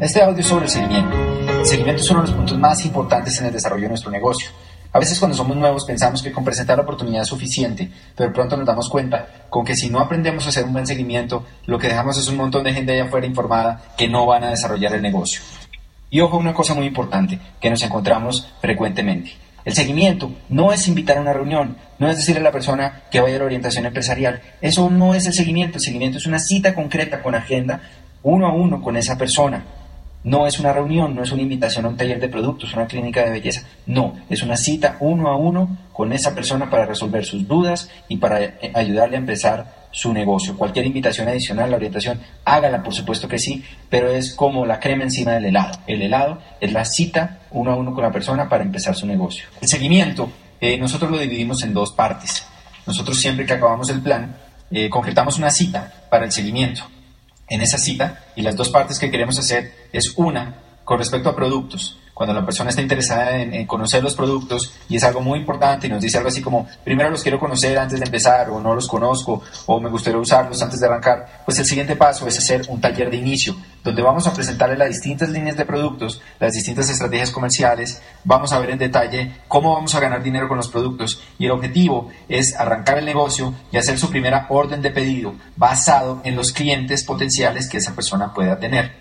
Este audio es sobre el seguimiento. El seguimiento es uno de los puntos más importantes en el desarrollo de nuestro negocio. A veces cuando somos nuevos pensamos que con presentar la oportunidad es suficiente, pero pronto nos damos cuenta con que si no aprendemos a hacer un buen seguimiento, lo que dejamos es un montón de gente allá afuera informada que no van a desarrollar el negocio. Y ojo, una cosa muy importante que nos encontramos frecuentemente. El seguimiento no es invitar a una reunión, no es decirle a la persona que vaya a la orientación empresarial. Eso no es el seguimiento. El seguimiento es una cita concreta con agenda, uno a uno con esa persona. No es una reunión, no es una invitación a un taller de productos, una clínica de belleza. No, es una cita uno a uno con esa persona para resolver sus dudas y para eh, ayudarle a empezar su negocio. Cualquier invitación adicional, la orientación, hágala, por supuesto que sí, pero es como la crema encima del helado. El helado es la cita uno a uno con la persona para empezar su negocio. El seguimiento, eh, nosotros lo dividimos en dos partes. Nosotros siempre que acabamos el plan, eh, concretamos una cita para el seguimiento en esa cita y las dos partes que queremos hacer es una con respecto a productos cuando la persona está interesada en, conocer los productos y es algo muy importante y nos dice algo así como, primero los quiero conocer antes de empezar o no los conozco o me gustaría usarlos antes de arrancar, pues el siguiente paso es hacer un taller de inicio donde vamos a presentarle las distintas líneas de productos, las distintas estrategias comerciales, vamos a ver en detalle cómo vamos a ganar dinero con los productos y el objetivo es arrancar el negocio y hacer su primera orden de pedido basado en los clientes potenciales que esa persona pueda tener.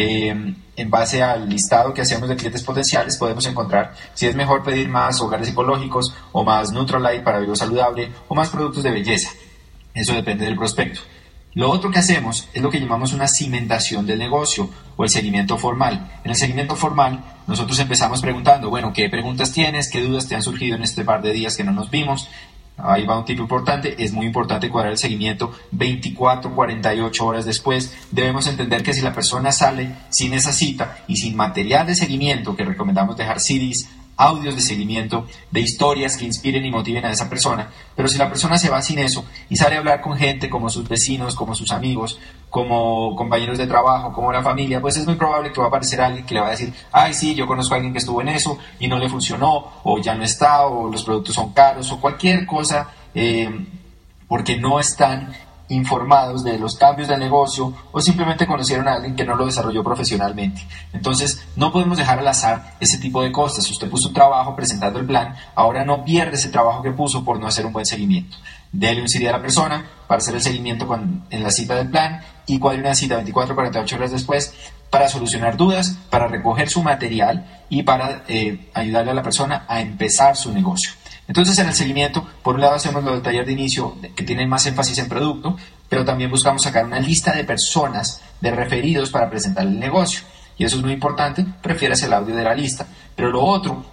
Eh, en base al listado que hacemos de clientes potenciales, podemos encontrar si es mejor pedir más hogares psicológicos o más Nutralight para vida saludable o más productos de belleza. Eso depende del prospecto. Lo otro que hacemos es lo que llamamos una cimentación del negocio o el seguimiento formal. En el seguimiento formal, nosotros empezamos preguntando, bueno, ¿qué preguntas tienes? ¿Qué dudas te han surgido en este par de días que no nos vimos? Ahí va un tipo importante, es muy importante cuadrar el seguimiento 24, 48 horas después. Debemos entender que si la persona sale sin esa cita y sin material de seguimiento, que recomendamos dejar CDs, audios de seguimiento, de historias que inspiren y motiven a esa persona. Pero si la persona se va sin eso y sale a hablar con gente como sus vecinos, como sus amigos, como compañeros de trabajo, como la familia, pues es muy probable que va a aparecer alguien que le va a decir, ay, sí, yo conozco a alguien que estuvo en eso y no le funcionó, o ya no está, o los productos son caros, o cualquier cosa, eh, porque no están informados de los cambios de negocio o simplemente conocieron a alguien que no lo desarrolló profesionalmente. Entonces, no podemos dejar al azar ese tipo de cosas. Si usted puso un trabajo presentando el plan, ahora no pierde ese trabajo que puso por no hacer un buen seguimiento. Dele un CD a la persona para hacer el seguimiento en la cita del plan y cuadre una cita 24 48 horas después para solucionar dudas, para recoger su material y para eh, ayudarle a la persona a empezar su negocio. Entonces, en el seguimiento, por un lado hacemos lo del taller de inicio, que tiene más énfasis en producto, pero también buscamos sacar una lista de personas, de referidos para presentar el negocio. Y eso es muy importante, prefieres el audio de la lista. Pero lo otro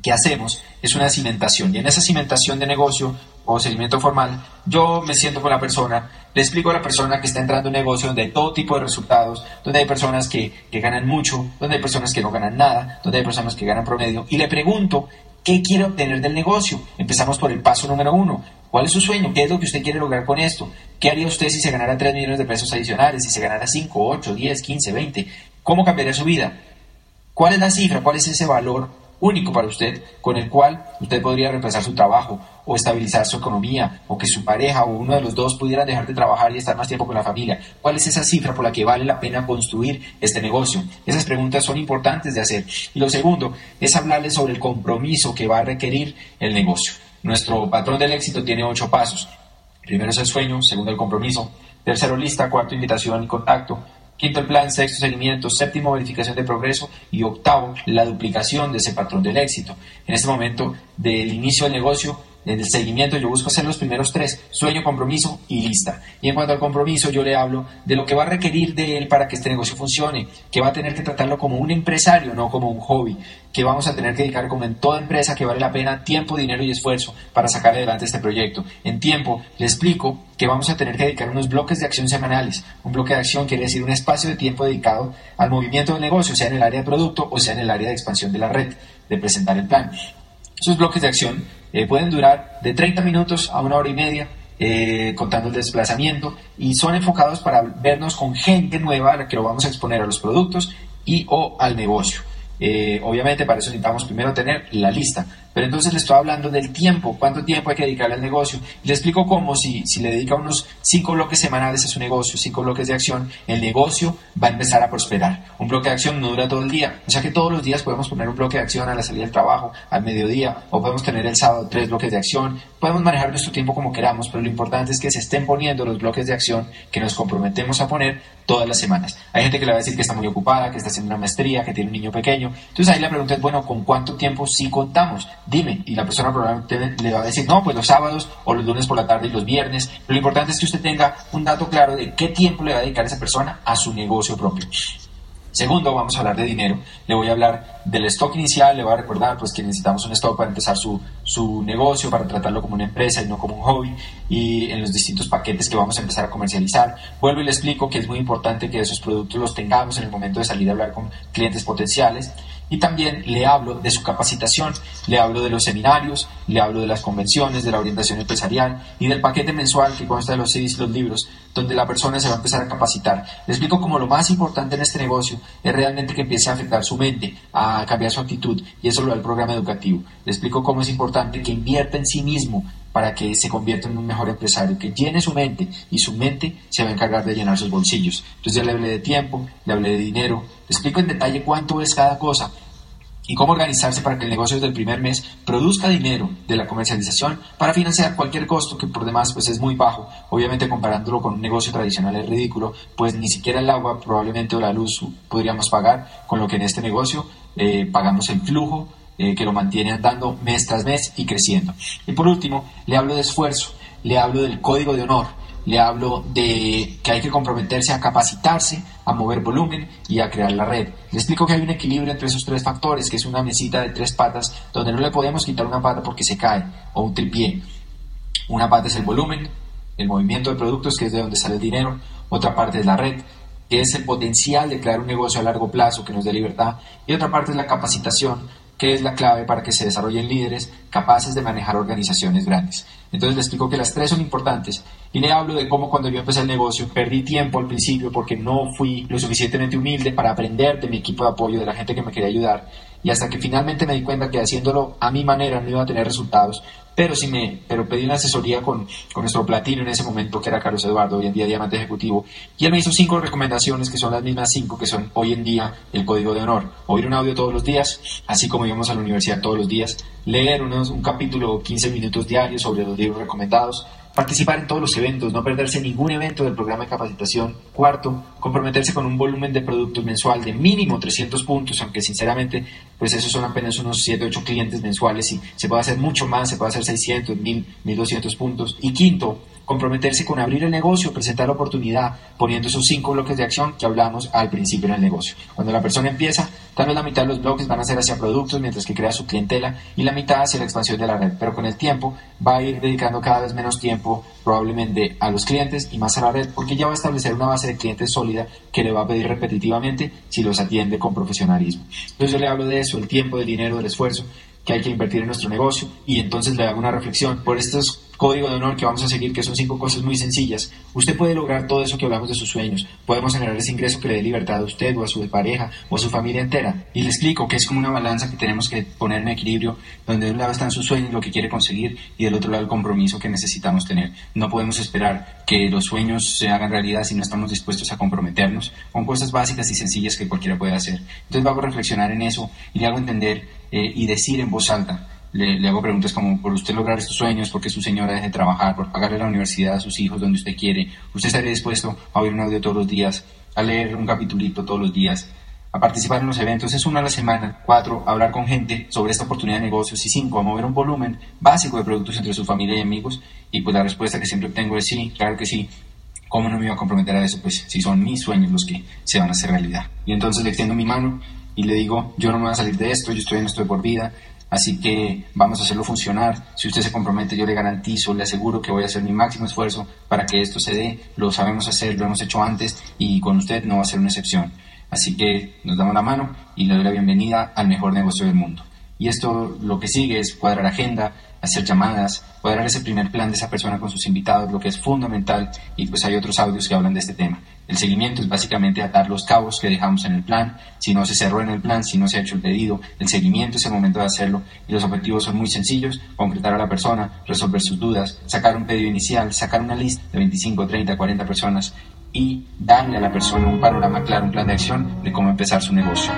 que hacemos es una cimentación. Y en esa cimentación de negocio o seguimiento formal, yo me siento con la persona, le explico a la persona que está entrando en un negocio donde hay todo tipo de resultados, donde hay personas que, que ganan mucho, donde hay personas que no ganan nada, donde hay personas que ganan promedio, y le pregunto ¿Qué quiere obtener del negocio? Empezamos por el paso número uno. ¿Cuál es su sueño? ¿Qué es lo que usted quiere lograr con esto? ¿Qué haría usted si se ganara 3 millones de pesos adicionales? Si se ganara 5, 8, 10, 15, 20? ¿Cómo cambiaría su vida? ¿Cuál es la cifra? ¿Cuál es ese valor único para usted con el cual usted podría reemplazar su trabajo o estabilizar su economía o que su pareja o uno de los dos pudieran dejar de trabajar y estar más tiempo con la familia? ¿Cuál es esa cifra por la que vale la pena construir este negocio? Esas preguntas son importantes de hacer. Y lo segundo es hablarle sobre el compromiso que va a requerir el negocio. Nuestro patrón del éxito tiene ocho pasos. Primero es el sueño, segundo el compromiso, tercero lista, cuarto invitación y contacto, Quinto, el plan. Sexto, seguimiento. Séptimo, verificación de progreso. Y octavo, la duplicación de ese patrón del éxito. En este momento del inicio del negocio, el seguimiento yo busco hacer los primeros tres, sueño, compromiso y lista. Y en cuanto al compromiso yo le hablo de lo que va a requerir de él para que este negocio funcione, que va a tener que tratarlo como un empresario, no como un hobby, que vamos a tener que dedicar como en toda empresa que vale la pena tiempo, dinero y esfuerzo para sacar adelante este proyecto. En tiempo le explico que vamos a tener que dedicar unos bloques de acción semanales. Un bloque de acción quiere decir un espacio de tiempo dedicado al movimiento del negocio, sea en el área de producto o sea en el área de expansión de la red, de presentar el plan. Esos bloques de acción eh, pueden durar de 30 minutos a una hora y media, eh, contando el desplazamiento, y son enfocados para vernos con gente nueva a la que lo vamos a exponer a los productos y o al negocio. Eh, obviamente para eso necesitamos primero tener la lista. Pero entonces le estoy hablando del tiempo, cuánto tiempo hay que dedicarle al negocio. Le explico cómo si, si le dedica unos cinco bloques semanales a su negocio, cinco bloques de acción, el negocio va a empezar a prosperar. Un bloque de acción no dura todo el día. O sea que todos los días podemos poner un bloque de acción a la salida del trabajo, al mediodía, o podemos tener el sábado tres bloques de acción. Podemos manejar nuestro tiempo como queramos, pero lo importante es que se estén poniendo los bloques de acción que nos comprometemos a poner todas las semanas. Hay gente que le va a decir que está muy ocupada, que está haciendo una maestría, que tiene un niño pequeño. Entonces ahí la pregunta es, bueno, ¿con cuánto tiempo sí contamos? Dime. Y la persona probablemente le va a decir, no, pues los sábados o los lunes por la tarde y los viernes. Lo importante es que usted tenga un dato claro de qué tiempo le va a dedicar esa persona a su negocio propio. Segundo, vamos a hablar de dinero. Le voy a hablar del stock inicial, le voy a recordar pues, que necesitamos un stock para empezar su, su negocio, para tratarlo como una empresa y no como un hobby, y en los distintos paquetes que vamos a empezar a comercializar. Vuelvo y le explico que es muy importante que esos productos los tengamos en el momento de salir a hablar con clientes potenciales y también le hablo de su capacitación, le hablo de los seminarios, le hablo de las convenciones, de la orientación empresarial y del paquete mensual que consta de los CDs y los libros, donde la persona se va a empezar a capacitar. Le explico cómo lo más importante en este negocio es realmente que empiece a afectar su mente, a cambiar su actitud, y eso lo da el programa educativo. Le explico cómo es importante que invierta en sí mismo para que se convierta en un mejor empresario, que llene su mente y su mente se va a encargar de llenar sus bolsillos. Entonces ya le hablé de tiempo, le hablé de dinero, le explico en detalle cuánto es cada cosa y cómo organizarse para que el negocio desde el primer mes produzca dinero de la comercialización para financiar cualquier costo que por demás pues es muy bajo. Obviamente comparándolo con un negocio tradicional es ridículo, pues ni siquiera el agua probablemente o la luz podríamos pagar, con lo que en este negocio eh, pagamos el flujo eh, que lo mantiene andando mes tras mes y creciendo. Y por último, le hablo de esfuerzo, le hablo del código de honor, le hablo de que hay que comprometerse a capacitarse, a mover volumen y a crear la red. Le explico que hay un equilibrio entre esos tres factores, que es una mesita de tres patas donde no le podemos quitar una pata porque se cae, o un tripié. Una pata es el volumen, el movimiento de productos, que es de donde sale el dinero, otra parte es la red, que es el potencial de crear un negocio a largo plazo que nos dé libertad, y otra parte es la capacitación, que es la clave para que se desarrollen líderes capaces de manejar organizaciones grandes. Entonces le explico que las tres son importantes y le hablo de cómo cuando yo empecé el negocio perdí tiempo al principio porque no fui lo suficientemente humilde para aprender de mi equipo de apoyo, de la gente que me quería ayudar y hasta que finalmente me di cuenta que haciéndolo a mi manera no iba a tener resultados, pero sí me pero pedí una asesoría con, con nuestro platino en ese momento, que era Carlos Eduardo, hoy en día diamante ejecutivo, y él me hizo cinco recomendaciones que son las mismas cinco que son hoy en día el código de honor. Oír un audio todos los días, así como íbamos a la universidad todos los días, leer unos, un capítulo 15 minutos diarios sobre los libros recomendados, Participar en todos los eventos, no perderse ningún evento del programa de capacitación. Cuarto, comprometerse con un volumen de productos mensual de mínimo 300 puntos, aunque sinceramente, pues esos son apenas unos 7, 8 clientes mensuales y se puede hacer mucho más, se puede hacer 600, 1000, 1200 puntos. Y quinto, comprometerse con abrir el negocio, presentar la oportunidad, poniendo esos cinco bloques de acción que hablamos al principio del negocio. Cuando la persona empieza, tal vez la mitad de los bloques van a ser hacia productos, mientras que crea su clientela, y la mitad hacia la expansión de la red. Pero con el tiempo va a ir dedicando cada vez menos tiempo probablemente a los clientes y más a la red, porque ya va a establecer una base de clientes sólida que le va a pedir repetitivamente si los atiende con profesionalismo. Entonces yo le hablo de eso, el tiempo, el dinero, el esfuerzo que hay que invertir en nuestro negocio y entonces le hago una reflexión por estos código de honor que vamos a seguir, que son cinco cosas muy sencillas. Usted puede lograr todo eso que hablamos de sus sueños. Podemos generar ese ingreso que le dé libertad a usted o a su pareja o a su familia entera. Y le explico que es como una balanza que tenemos que poner en equilibrio, donde de un lado están sus sueños, lo que quiere conseguir, y del otro lado el compromiso que necesitamos tener. No podemos esperar que los sueños se hagan realidad si no estamos dispuestos a comprometernos con cosas básicas y sencillas que cualquiera puede hacer. Entonces a reflexionar en eso y le hago entender eh, y decir en voz alta le, hago preguntas como por usted lograr estos sueños, porque su señora deje de trabajar, por pagarle la universidad a sus hijos donde usted quiere, usted estaría dispuesto a oír un audio todos los días, a leer un capitulito todos los días, a participar en los eventos, es una a la semana, cuatro, a hablar con gente sobre esta oportunidad de negocios. Y cinco, a mover un volumen básico de productos entre su familia y amigos. Y pues la respuesta que siempre obtengo es sí, claro que sí, ¿cómo no me iba a comprometer a eso? Pues si son mis sueños los que se van a hacer realidad. Y entonces le extiendo mi mano y le digo, yo no me voy a salir de esto, yo estoy en esto de por vida, Así que vamos a hacerlo funcionar. Si usted se compromete, yo le garantizo, le aseguro que voy a hacer mi máximo esfuerzo para que esto se dé. Lo sabemos hacer, lo hemos hecho antes y con usted no va a ser una excepción. Así que nos damos la mano y le doy la bienvenida al mejor negocio del mundo. Y esto lo que sigue es cuadrar agenda, hacer llamadas, cuadrar ese primer plan de esa persona con sus invitados, lo que es fundamental, y pues hay otros audios que hablan de este tema. El seguimiento es básicamente atar los cabos que dejamos en el plan, si no se cerró en el plan, si no se ha hecho el pedido, el seguimiento es el momento de hacerlo y los objetivos son muy sencillos, concretar a la persona, resolver sus dudas, sacar un pedido inicial, sacar una lista de 25, 30, 40 personas y darle a la persona un panorama claro, un plan de acción de cómo empezar su negocio.